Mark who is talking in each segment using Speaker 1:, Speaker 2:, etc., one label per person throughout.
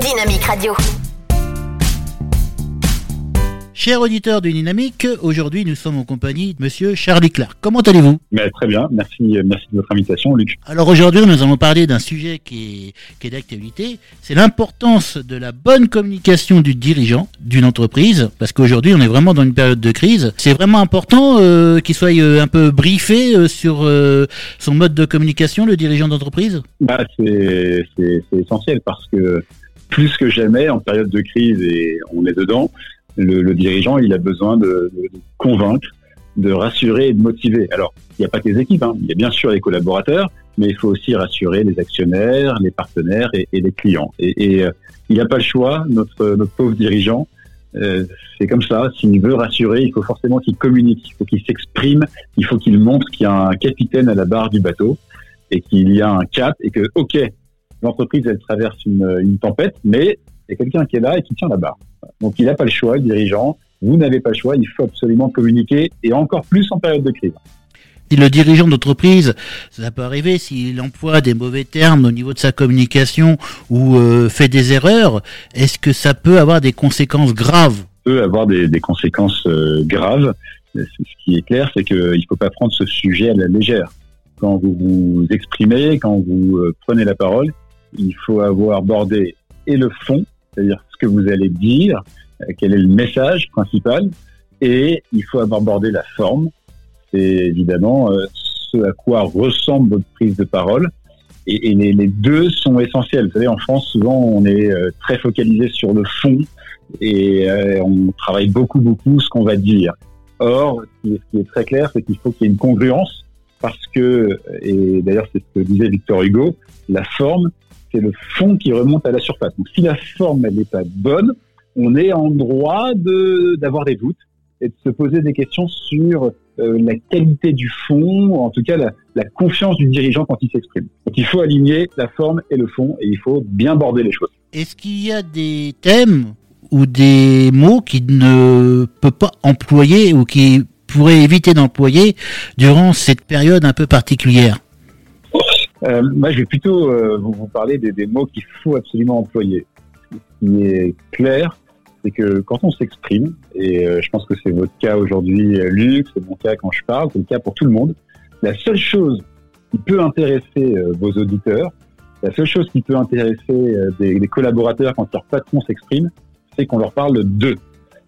Speaker 1: Dynamique Radio.
Speaker 2: Chers auditeurs du Dynamique, aujourd'hui nous sommes en compagnie de Monsieur Charlie Clark. Comment allez-vous?
Speaker 3: Mais Très bien, merci, merci de votre invitation, Luc.
Speaker 2: Alors aujourd'hui nous allons parler d'un sujet qui est, qui est d'actualité, c'est l'importance de la bonne communication du dirigeant d'une entreprise, parce qu'aujourd'hui on est vraiment dans une période de crise. C'est vraiment important euh, qu'il soit euh, un peu briefé euh, sur euh, son mode de communication, le dirigeant d'entreprise?
Speaker 3: Bah, C'est c'est- c'est essentiel parce que plus que jamais, en période de crise, et on est dedans, le, le dirigeant, il a besoin de, de- convaincre, de rassurer et de motiver. Alors, il n'y a pas que les équipes, hein. il y a bien sûr les collaborateurs, mais il faut aussi rassurer les actionnaires, les partenaires et, et les clients. Et, et, euh, il n'a pas le choix, notre, notre pauvre dirigeant. Euh, c'est comme ça. S'il veut rassurer, il faut forcément qu'il communique, il faut qu'il s'exprime, il faut qu'il montre qu'il y a un capitaine à la barre du bateau et qu'il y a un cap et que, ok, l'entreprise elle traverse une, une tempête, mais il y a quelqu'un qui est là et qui tient la barre. Donc il n'a pas le choix, le dirigeant. Vous n'avez pas le choix, il faut absolument communiquer et encore plus en période de crise.
Speaker 2: Si le dirigeant d'entreprise, ça peut arriver s'il emploie des mauvais termes au niveau de sa communication ou euh, fait des erreurs, est-ce que ça peut avoir des conséquences graves?
Speaker 3: Peut avoir des, des conséquences euh, graves. Ce qui est clair, c'est qu'il ne faut pas prendre ce sujet à la légère. Quand vous vous exprimez, quand vous euh, prenez la parole, il faut avoir bordé et le fond, c'est-à-dire ce que vous allez dire, euh, quel est le message principal, et il faut avoir bordé la forme. C'est évidemment euh, ce à quoi ressemble votre prise de parole. Et, les, deux sont essentiels. Vous savez, en France, souvent, on est euh, très focalisé sur le fond et on travaille beaucoup, beaucoup ce qu'on va dire. Or, ce qui est très clair, c'est qu'il faut qu'il y ait une congruence parce que, et d'ailleurs c'est ce que disait Victor Hugo, la forme, c'est le fond qui remonte à la surface. Donc si la forme, elle n'est pas bonne, on est en droit de d'avoir des doutes et de se poser des questions sur euh, la qualité du fond, ou en tout cas la, la confiance du dirigeant quand il s'exprime. Donc il faut aligner la forme et le fond et il faut bien border les choses.
Speaker 2: Est-ce qu'il y a des thèmes ou des mots qu'il ne peut pas employer ou qu'il pourrait éviter d'employer durant cette période un peu particulière?
Speaker 3: Euh, moi, je vais plutôt euh, vous, parler des, des mots qu'il faut absolument employer. Ce qui est clair, c'est que quand on s'exprime, et euh, je pense que c'est votre cas aujourd'hui, euh, Luc, c'est mon cas quand je parle, c'est le cas pour tout le monde, la seule chose qui peut intéresser euh, vos auditeurs, la seule chose qui peut intéresser euh, des, des collaborateurs quand leur patron s'exprime, c'est qu'on leur parle d'eux.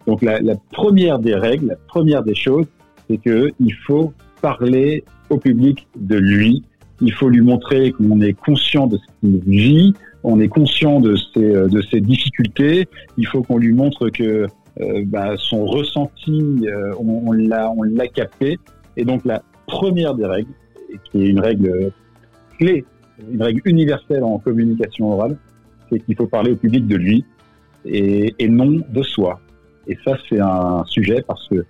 Speaker 3: Donc la, la première des règles, la première des choses, c'est que il faut parler au public de lui, il faut lui montrer qu'on est conscient de ce qu'il vit, on est conscient de ses, euh, de ses difficultés. Il faut qu'on lui montre que euh, bah, son ressenti, euh, on, l'a, on l'a capté. Et donc la première des règles, qui est une règle clé, une règle universelle en communication orale, c'est qu'il faut parler au public de lui et, et non de soi. Et ça, c'est un sujet parce que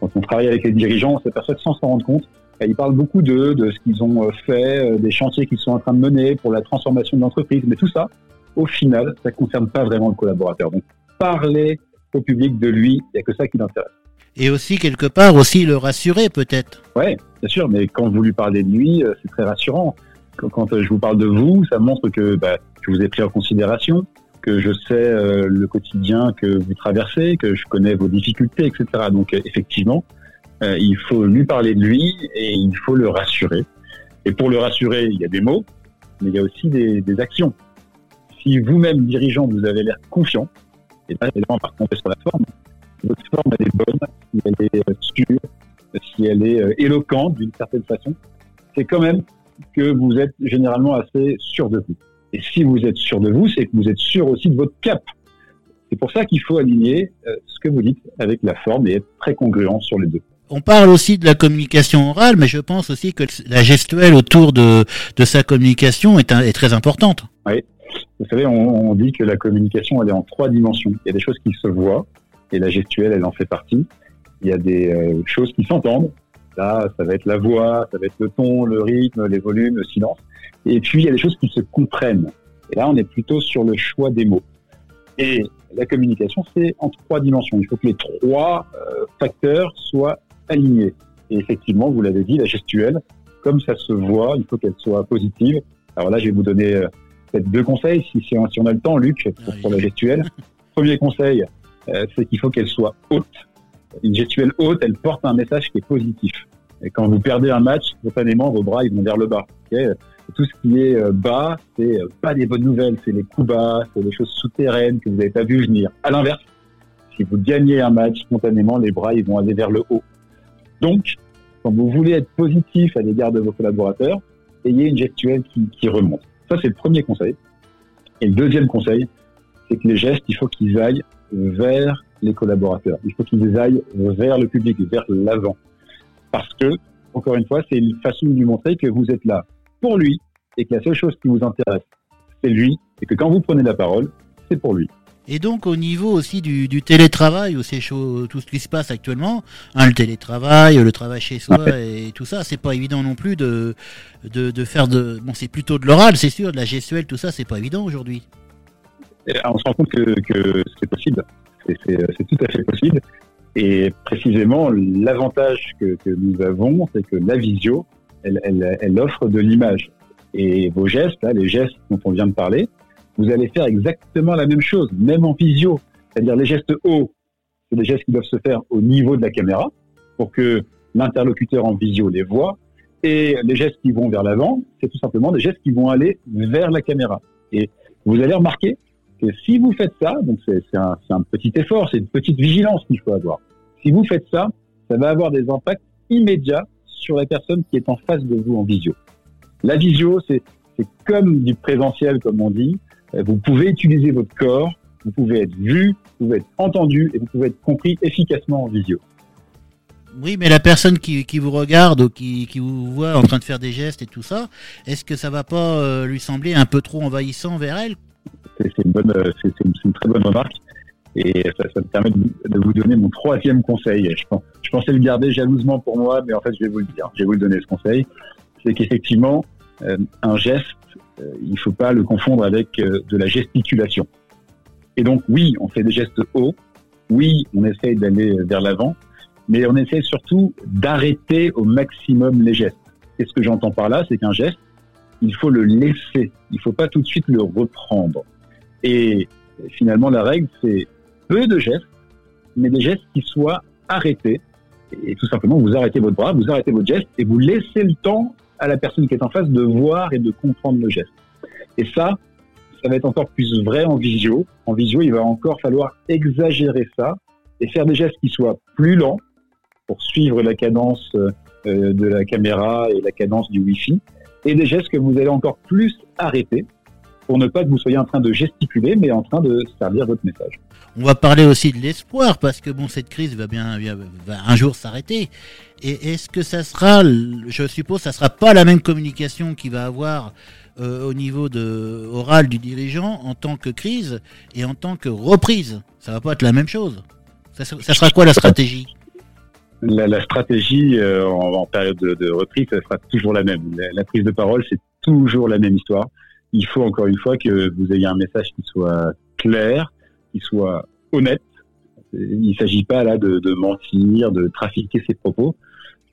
Speaker 3: quand on travaille avec les dirigeants, on s'aperçoit que sans s'en rendre compte, bah, ils parlent beaucoup d'eux, de ce qu'ils ont euh, fait, euh, des chantiers qu'ils sont en train de mener pour la transformation de l'entreprise. Mais tout ça, au final, ça ne concerne pas vraiment le collaborateur. Donc, parler au public de lui, il n'y a que ça qui l'intéresse.
Speaker 2: Et aussi, quelque part, aussi le rassurer peut-être.
Speaker 3: Ouais, bien sûr, mais quand vous lui parlez de lui, euh, c'est très rassurant. Quand, je vous parle de vous, ça montre que bah, je vous ai pris en considération, que je sais euh, le quotidien que vous traversez, que je connais vos difficultés, etc. Donc, euh, effectivement, euh, il faut lui parler de lui et il faut le rassurer. Et pour le rassurer, il y a des mots, mais il y a aussi des, des actions. Si vous-même, dirigeant, vous avez l'air confiant, et là, évidemment, par contre, sur la forme, votre forme, elle est bonne, si elle est euh, sûre, si elle est euh, éloquente d'une certaine façon, c'est quand même que vous êtes généralement assez sûr de vous. Et si vous êtes sûr de vous, c'est que vous êtes sûr aussi de votre cap. C'est pour ça qu'il faut aligner euh, ce que vous dites avec la forme et être très congruent sur les deux.
Speaker 2: On parle aussi de la communication orale, mais je pense aussi que la gestuelle autour de, de sa communication est, un, est très importante.
Speaker 3: Oui. Vous savez, on, on, dit que la communication, elle est en trois dimensions. Il y a des choses qui se voient, et la gestuelle, elle en fait partie. Il y a des euh, choses qui s'entendent. Là, ça va être la voix, ça va être le ton, le rythme, les volumes, le silence. Et puis, il y a des choses qui se comprennent. Et là, on est plutôt sur le choix des mots. Et la communication, c'est en trois dimensions. Il faut que les trois euh, facteurs soient alignés. Et effectivement, vous l'avez dit, la gestuelle, comme ça se voit, il faut qu'elle soit positive. Alors là, je vais vous donner peut-être deux conseils, si, si, on a le temps, Luc, pour, pour la gestuelle. Premier conseil, euh, c'est qu'il faut qu'elle soit haute. Une gestuelle haute, elle porte un message qui est positif. Et quand vous perdez un match, spontanément, vos bras ils vont vers le bas. Tout ce qui est euh, bas, c'est pas des bonnes nouvelles, c'est les coups bas, c'est des choses souterraines que vous n'avez pas vu venir. À l'inverse, si vous gagnez un match, spontanément, les bras ils vont aller vers le haut. Donc, quand vous voulez être positif à l'égard de vos collaborateurs, ayez une gestuelle qui, qui remonte. Ça, c'est le premier conseil. Et le deuxième conseil, c'est que les gestes, il faut qu'ils aillent vers les collaborateurs. Il faut qu'ils aillent vers le public, vers l'avant. Parce que, encore une fois, c'est une façon de lui montrer que vous êtes là pour lui et que la seule chose qui vous intéresse, c'est lui et que quand vous prenez la parole, c'est pour lui.
Speaker 2: Et donc au niveau aussi du, du télétravail, où c'est chaud, tout ce qui se passe actuellement, hein, le télétravail, le travail chez soi et tout ça, c'est pas évident non plus de, de, de faire de... Bon, c'est plutôt de l'oral, c'est sûr, de la gestuelle, tout ça, c'est pas évident aujourd'hui.
Speaker 3: On se rend compte que, que c'est possible, c'est tout à fait possible. Et précisément, l'avantage que, que, nous avons, c'est que la visio, elle, elle, elle offre de l'image. Et vos gestes, là, les gestes dont on vient de parler, vous allez faire exactement la même chose, même en visio. C'est-à-dire les gestes hauts, c'est des gestes qui doivent se faire au niveau de la caméra pour que l'interlocuteur en visio les voit. Et les gestes qui vont vers l'avant, c'est tout simplement des gestes qui vont aller vers la caméra. Et vous allez remarquer que si vous faites ça, donc c'est un, un, petit effort, c'est une petite vigilance qu'il faut avoir. Si vous faites ça, ça va avoir des impacts immédiats sur la personne qui est en face de vous en visio. La visio, c'est comme du présentiel, comme on dit. Euh, vous pouvez utiliser votre corps, vous pouvez être vu, vous pouvez être entendu et vous pouvez être compris efficacement en visio.
Speaker 2: Oui, mais la personne qui, qui vous regarde ou qui, qui, vous voit en train de faire des gestes et tout ça, est-ce que ça va pas euh, lui sembler un peu trop envahissant vers elle?
Speaker 3: C'est une, bonne, euh, c'est une, une, très bonne remarque. Et ça, ça me permet de, vous donner mon troisième conseil. Je, je, pensais le garder jalousement pour moi, mais en fait, je vais vous le dire. Je vais vous le donner ce conseil. C'est qu'effectivement, euh, un geste euh, il ne faut pas le confondre avec euh, de la gesticulation. Et donc oui, on fait des gestes hauts, oui, on essaye d'aller vers l'avant, mais on essaie surtout d'arrêter au maximum les gestes. Et ce que j'entends par là, c'est qu'un geste, il faut le laisser, il ne faut pas tout de suite le reprendre. Et finalement, la règle, c'est peu de gestes, mais des gestes qui soient arrêtés. Et tout simplement, vous arrêtez votre bras, vous arrêtez votre geste et vous laissez le temps à la personne qui est en face de voir et de comprendre le geste. Et ça, ça va être encore plus vrai en visio. En visio, il va encore falloir exagérer ça et faire des gestes qui soient plus lents pour suivre la cadence euh, de la caméra et la cadence du Wi-Fi, et des gestes que vous allez encore plus arrêter pour ne pas que vous soyez en train de gesticuler, mais en train de servir votre message.
Speaker 2: On va parler aussi de l'espoir parce que bon, cette crise va bien, va un jour s'arrêter. Et est-ce que ça sera, je suppose, ça sera pas la même communication qu'il va avoir euh, au niveau de oral du dirigeant en tant que crise et en tant que reprise? Ça va pas être la même chose. Ça, ça sera quoi la stratégie?
Speaker 3: La, la, stratégie euh, en, en, période de, de, reprise, ça sera toujours la même. La, la prise de parole, c'est toujours la même histoire. Il faut encore une fois que vous ayez un message qui soit clair, qui soit honnête. Il ne s'agit pas là de, de, mentir, de trafiquer ses propos,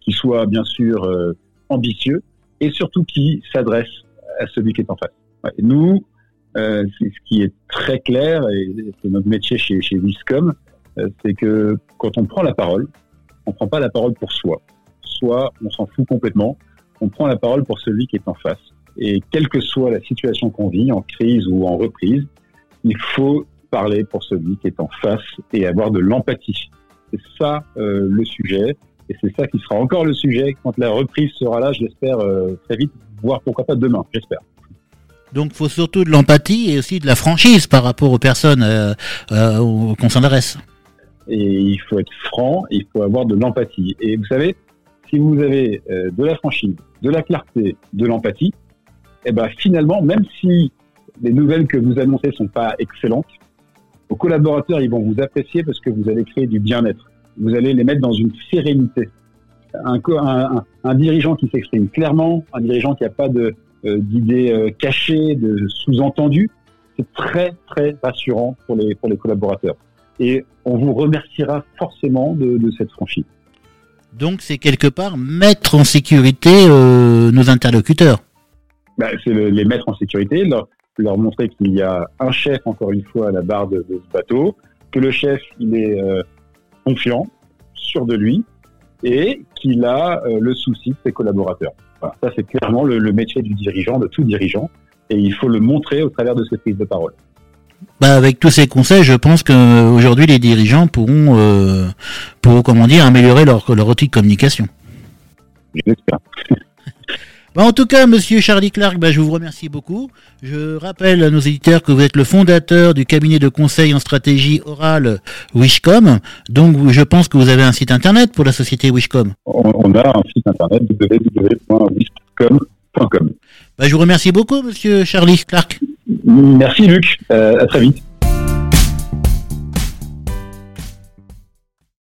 Speaker 3: qui soit bien sûr euh, ambitieux et surtout qui s'adresse à celui qui est en face. Nous, euh, ce qui est très clair, et c'est notre métier chez, chez Wiscom, euh, c'est que quand on prend la parole, on prend pas la parole pour soi. Soit on s'en fout complètement, on prend la parole pour celui qui est en face. Et quelle que soit la situation qu'on vit, en crise ou en reprise, il faut parler pour celui qui est en face et avoir de l'empathie. C'est ça euh, le sujet. Et c'est ça qui sera encore le sujet quand la reprise sera là, je l'espère, euh, très vite, voire pourquoi pas demain, j'espère.
Speaker 2: Donc, il faut surtout de l'empathie et aussi de la franchise par rapport aux personnes euh, euh, qu'on s'adresse.
Speaker 3: Et il faut être franc, il faut avoir de l'empathie. Et vous savez, si vous avez de la franchise, de la clarté, de l'empathie, eh ben finalement, même si les nouvelles que vous annoncez sont pas excellentes, vos collaborateurs ils vont vous apprécier parce que vous allez créer du bien-être. Vous allez les mettre dans une sérénité. Un, dirigeant qui s'exprime clairement, un dirigeant qui n'a pas de euh, d'idées euh, cachées, de sous-entendus, c'est très très rassurant pour les pour les collaborateurs. Et on vous remerciera forcément de, de cette franchise.
Speaker 2: Donc c'est quelque part mettre en sécurité euh, nos interlocuteurs.
Speaker 3: Bah, c'est le, les mettre en sécurité, leur, leur montrer qu'il y a un chef, encore une fois, à la barre de, ce bateau, que le chef, il est euh, confiant, sûr de lui, et qu'il a euh, le souci de ses collaborateurs. ça, c'est clairement le, métier du dirigeant, de tout dirigeant, et il faut le montrer au travers de ses prises de parole.
Speaker 2: Bah avec tous ces conseils, je pense qu'aujourd'hui les dirigeants pourront, euh, pourront comment dire, améliorer leur, leur outil de communication.
Speaker 3: J'espère.
Speaker 2: Bah, en tout cas, monsieur Charlie Clark, bah, je vous remercie beaucoup. Je rappelle à nos éditeurs que vous êtes le fondateur du cabinet de conseil en stratégie orale Wishcom. Donc, je pense que vous avez un site internet pour la société Wishcom.
Speaker 3: On a un site internet www.wishcom.com.
Speaker 2: Bah, je vous remercie beaucoup, monsieur Charlie Clark.
Speaker 3: Merci, Luc. Euh, à très vite.